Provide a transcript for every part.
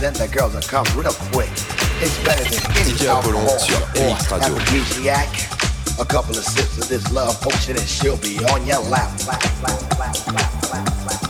then the girls will come real quick. It's better than any alcohol Have a Radio. Aphrodisiac, a couple of sips of this love potion and she'll be on your lap. lap, lap, lap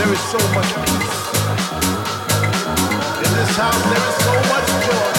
there is so much peace. In this house, there is so much joy.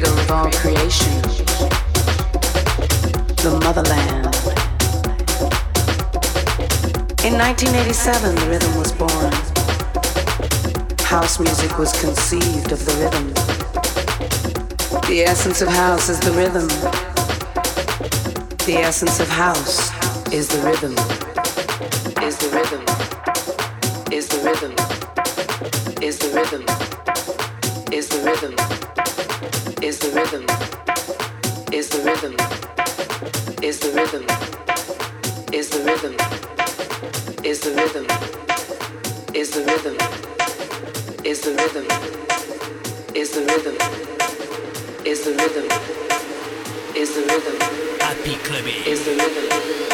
cradle of all creation, the motherland. In 1987, the rhythm was born. House music was conceived of the rhythm. The essence of house is the rhythm. The essence of house is the rhythm. Is the rhythm. Is the rhythm. Is the rhythm. Is the rhythm. Is the rhythm is the rhythm, is the rhythm, is the rhythm, is the rhythm, is the rhythm, is the rhythm, is the rhythm, is the rhythm, is the rhythm, is the rhythm, is the rhythm.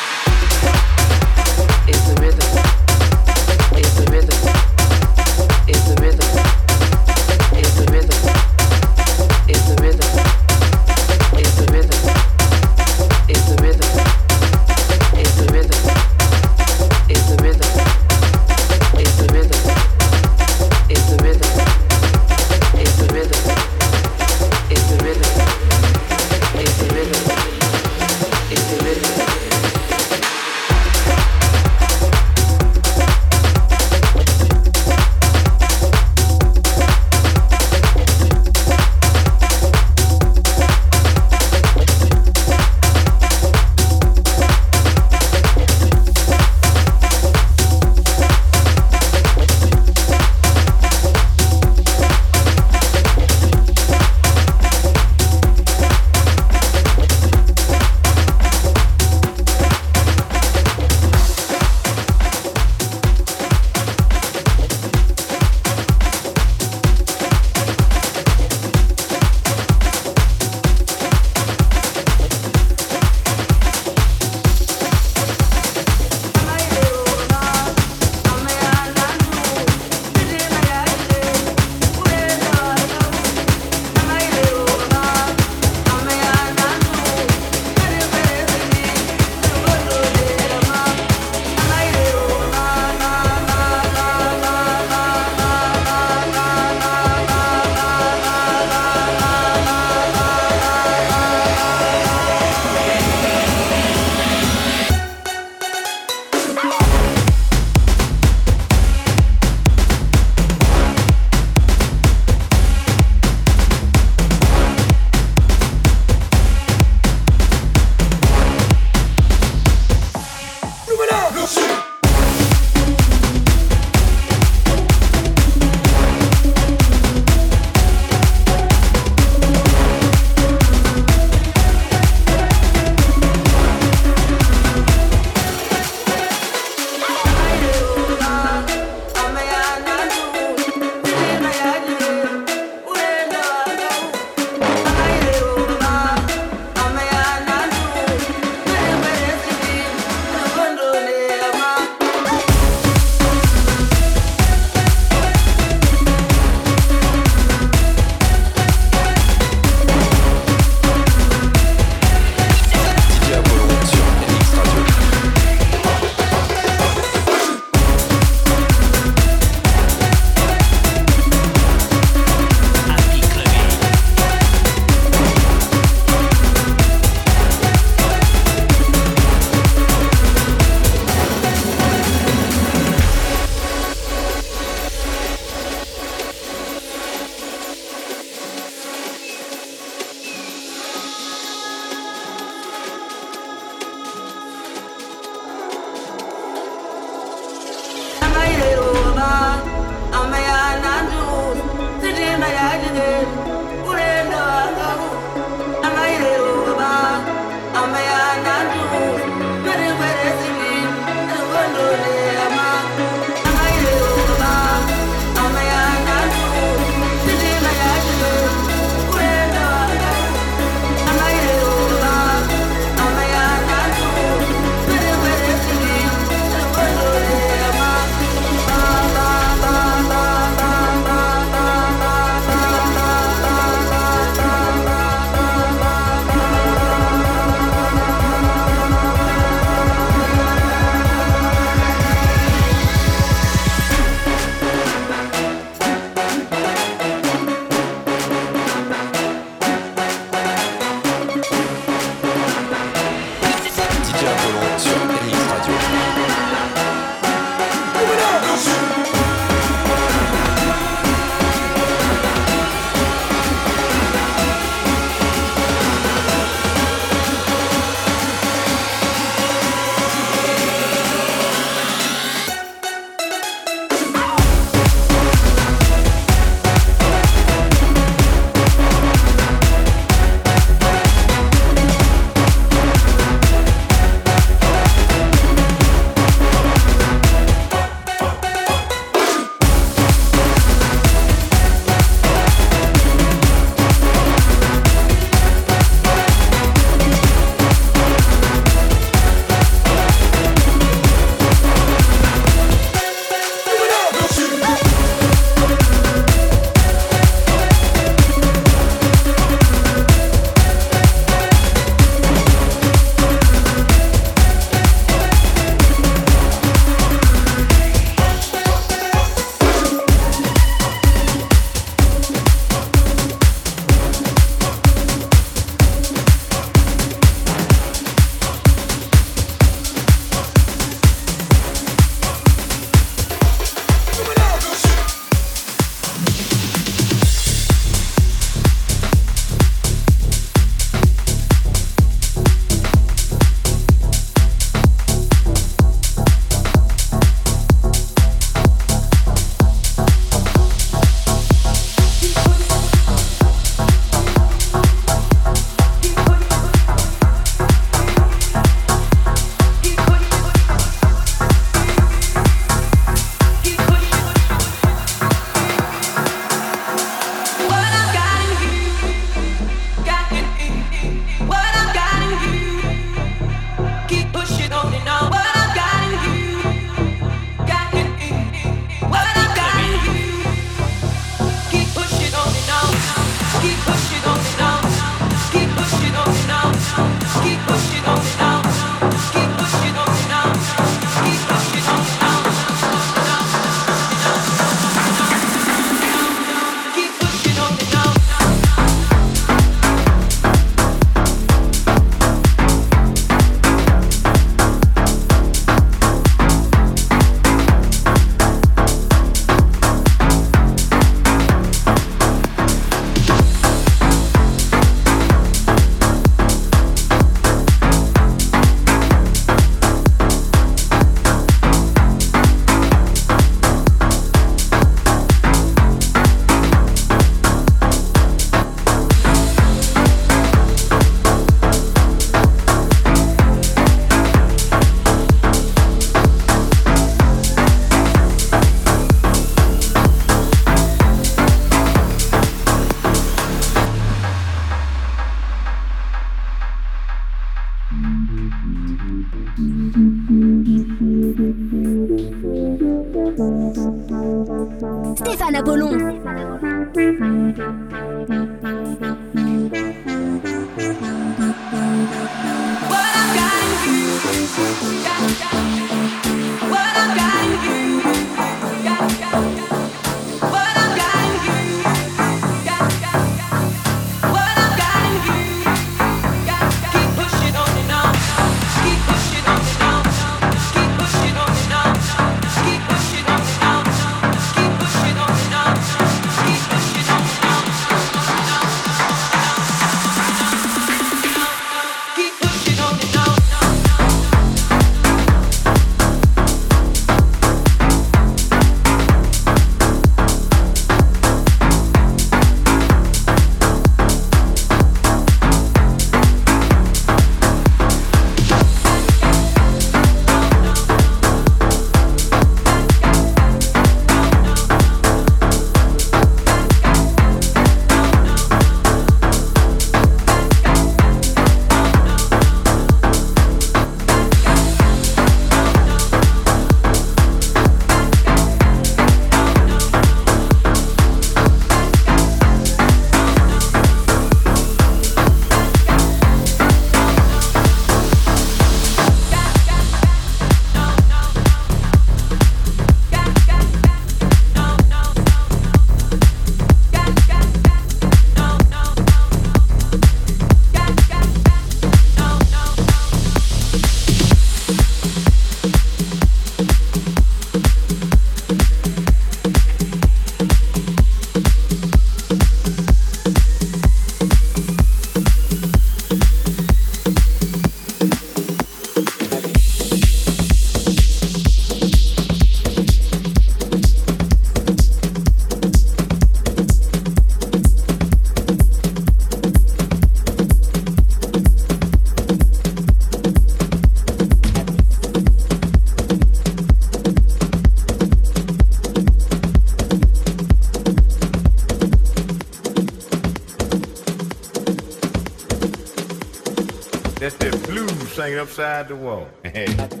Upside the wall.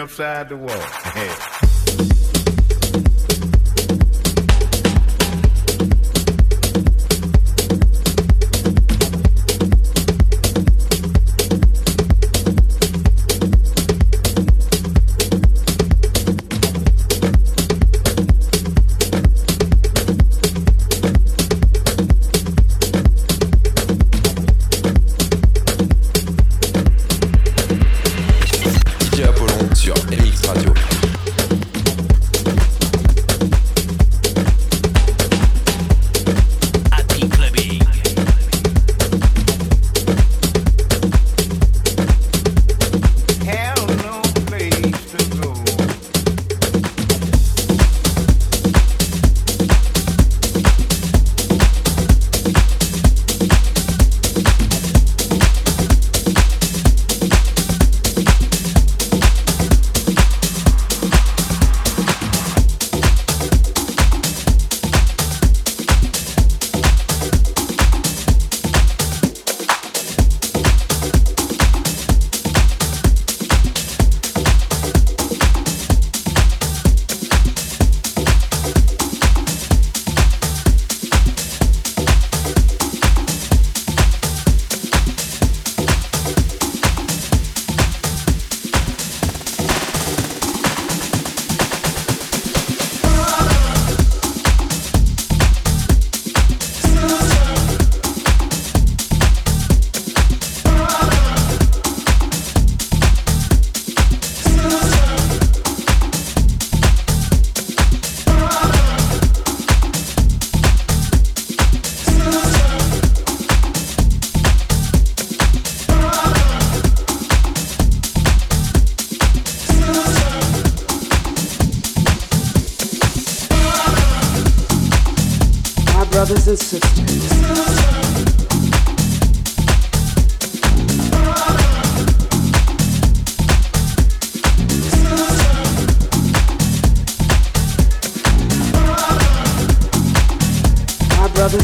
upside the wall.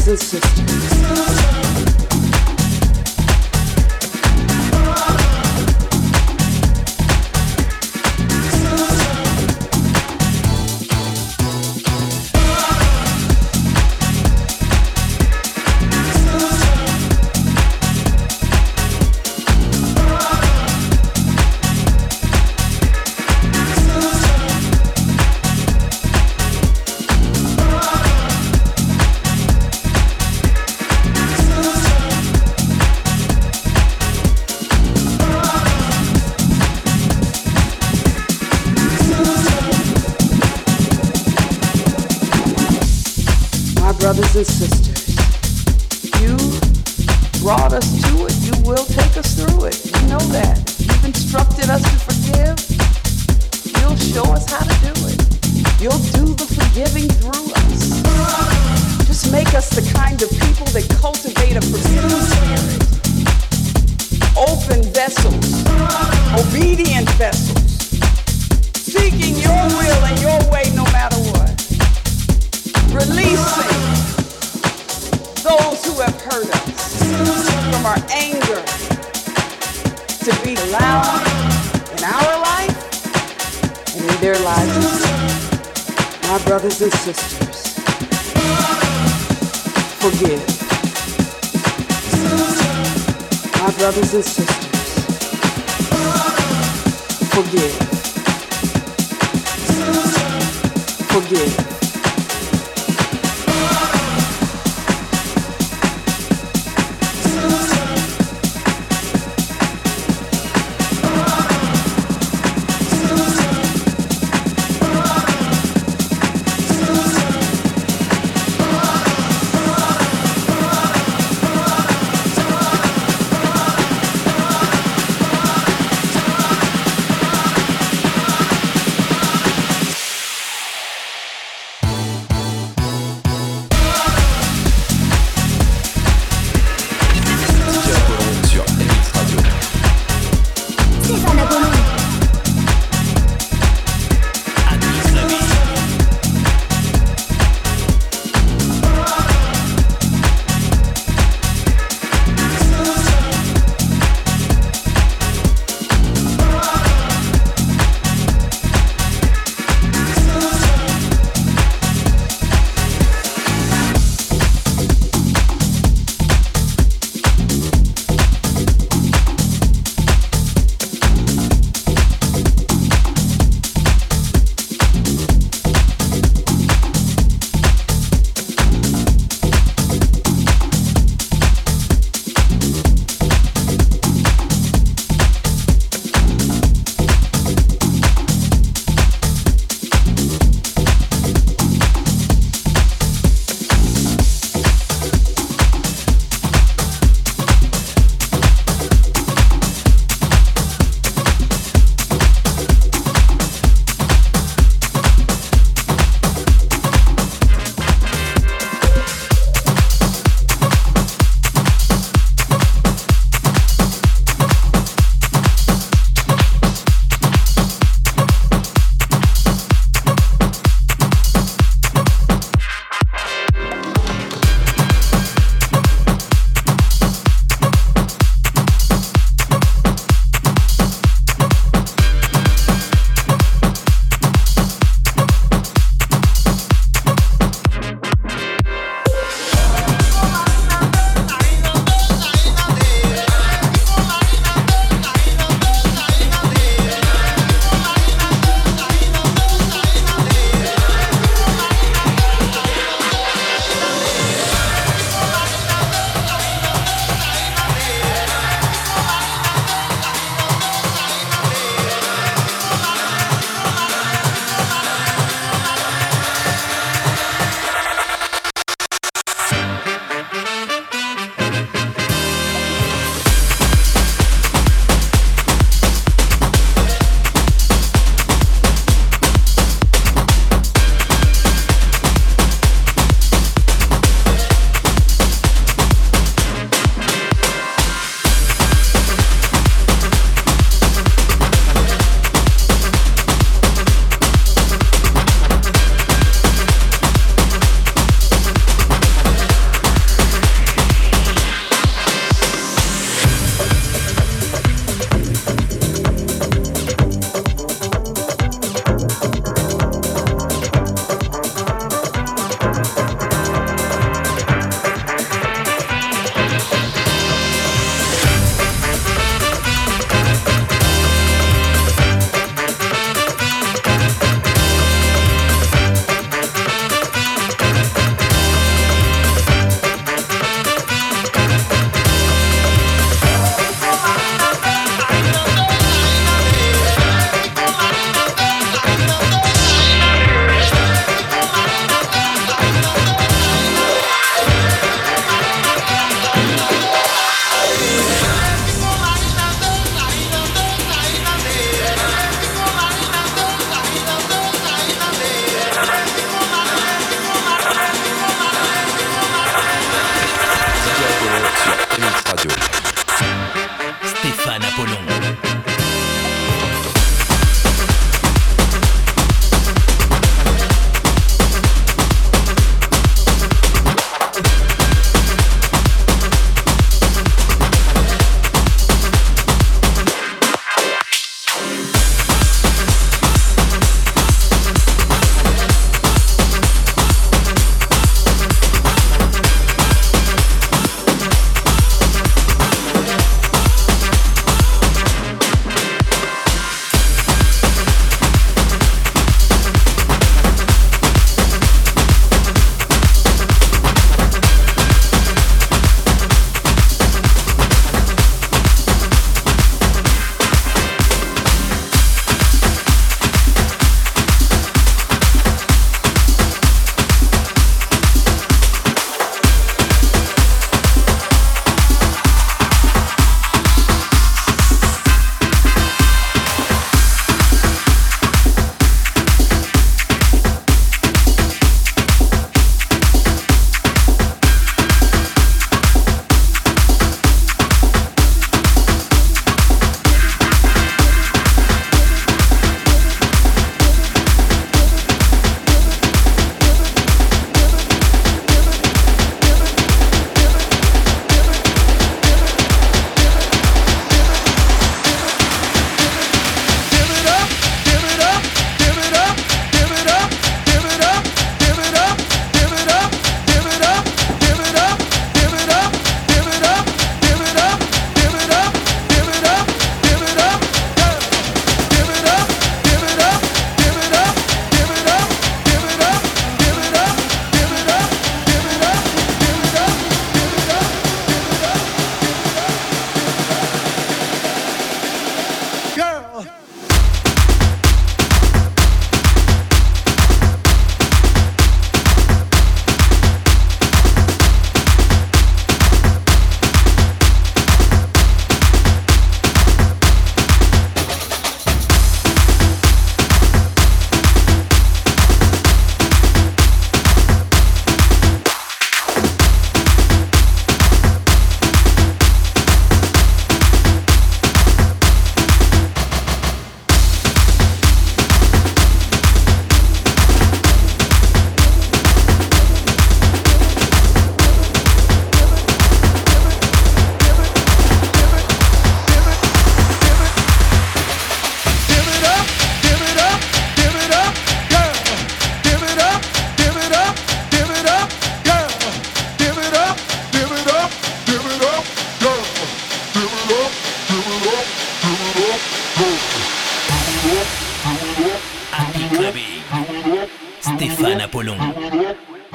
My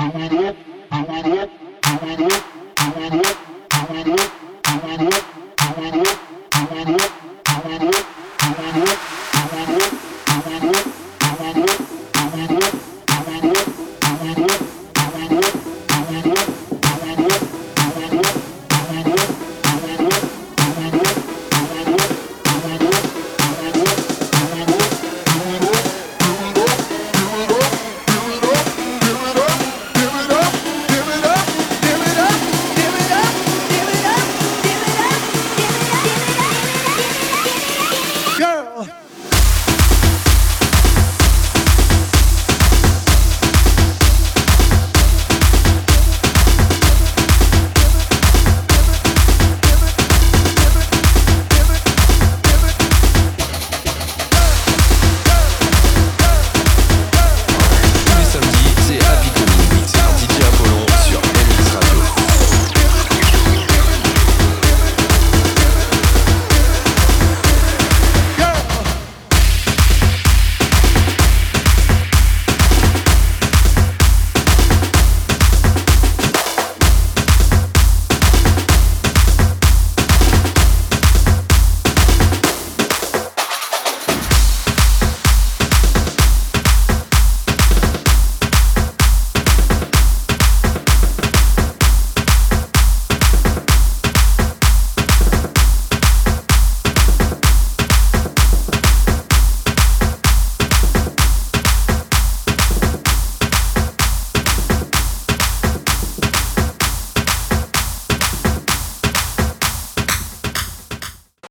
Do it up.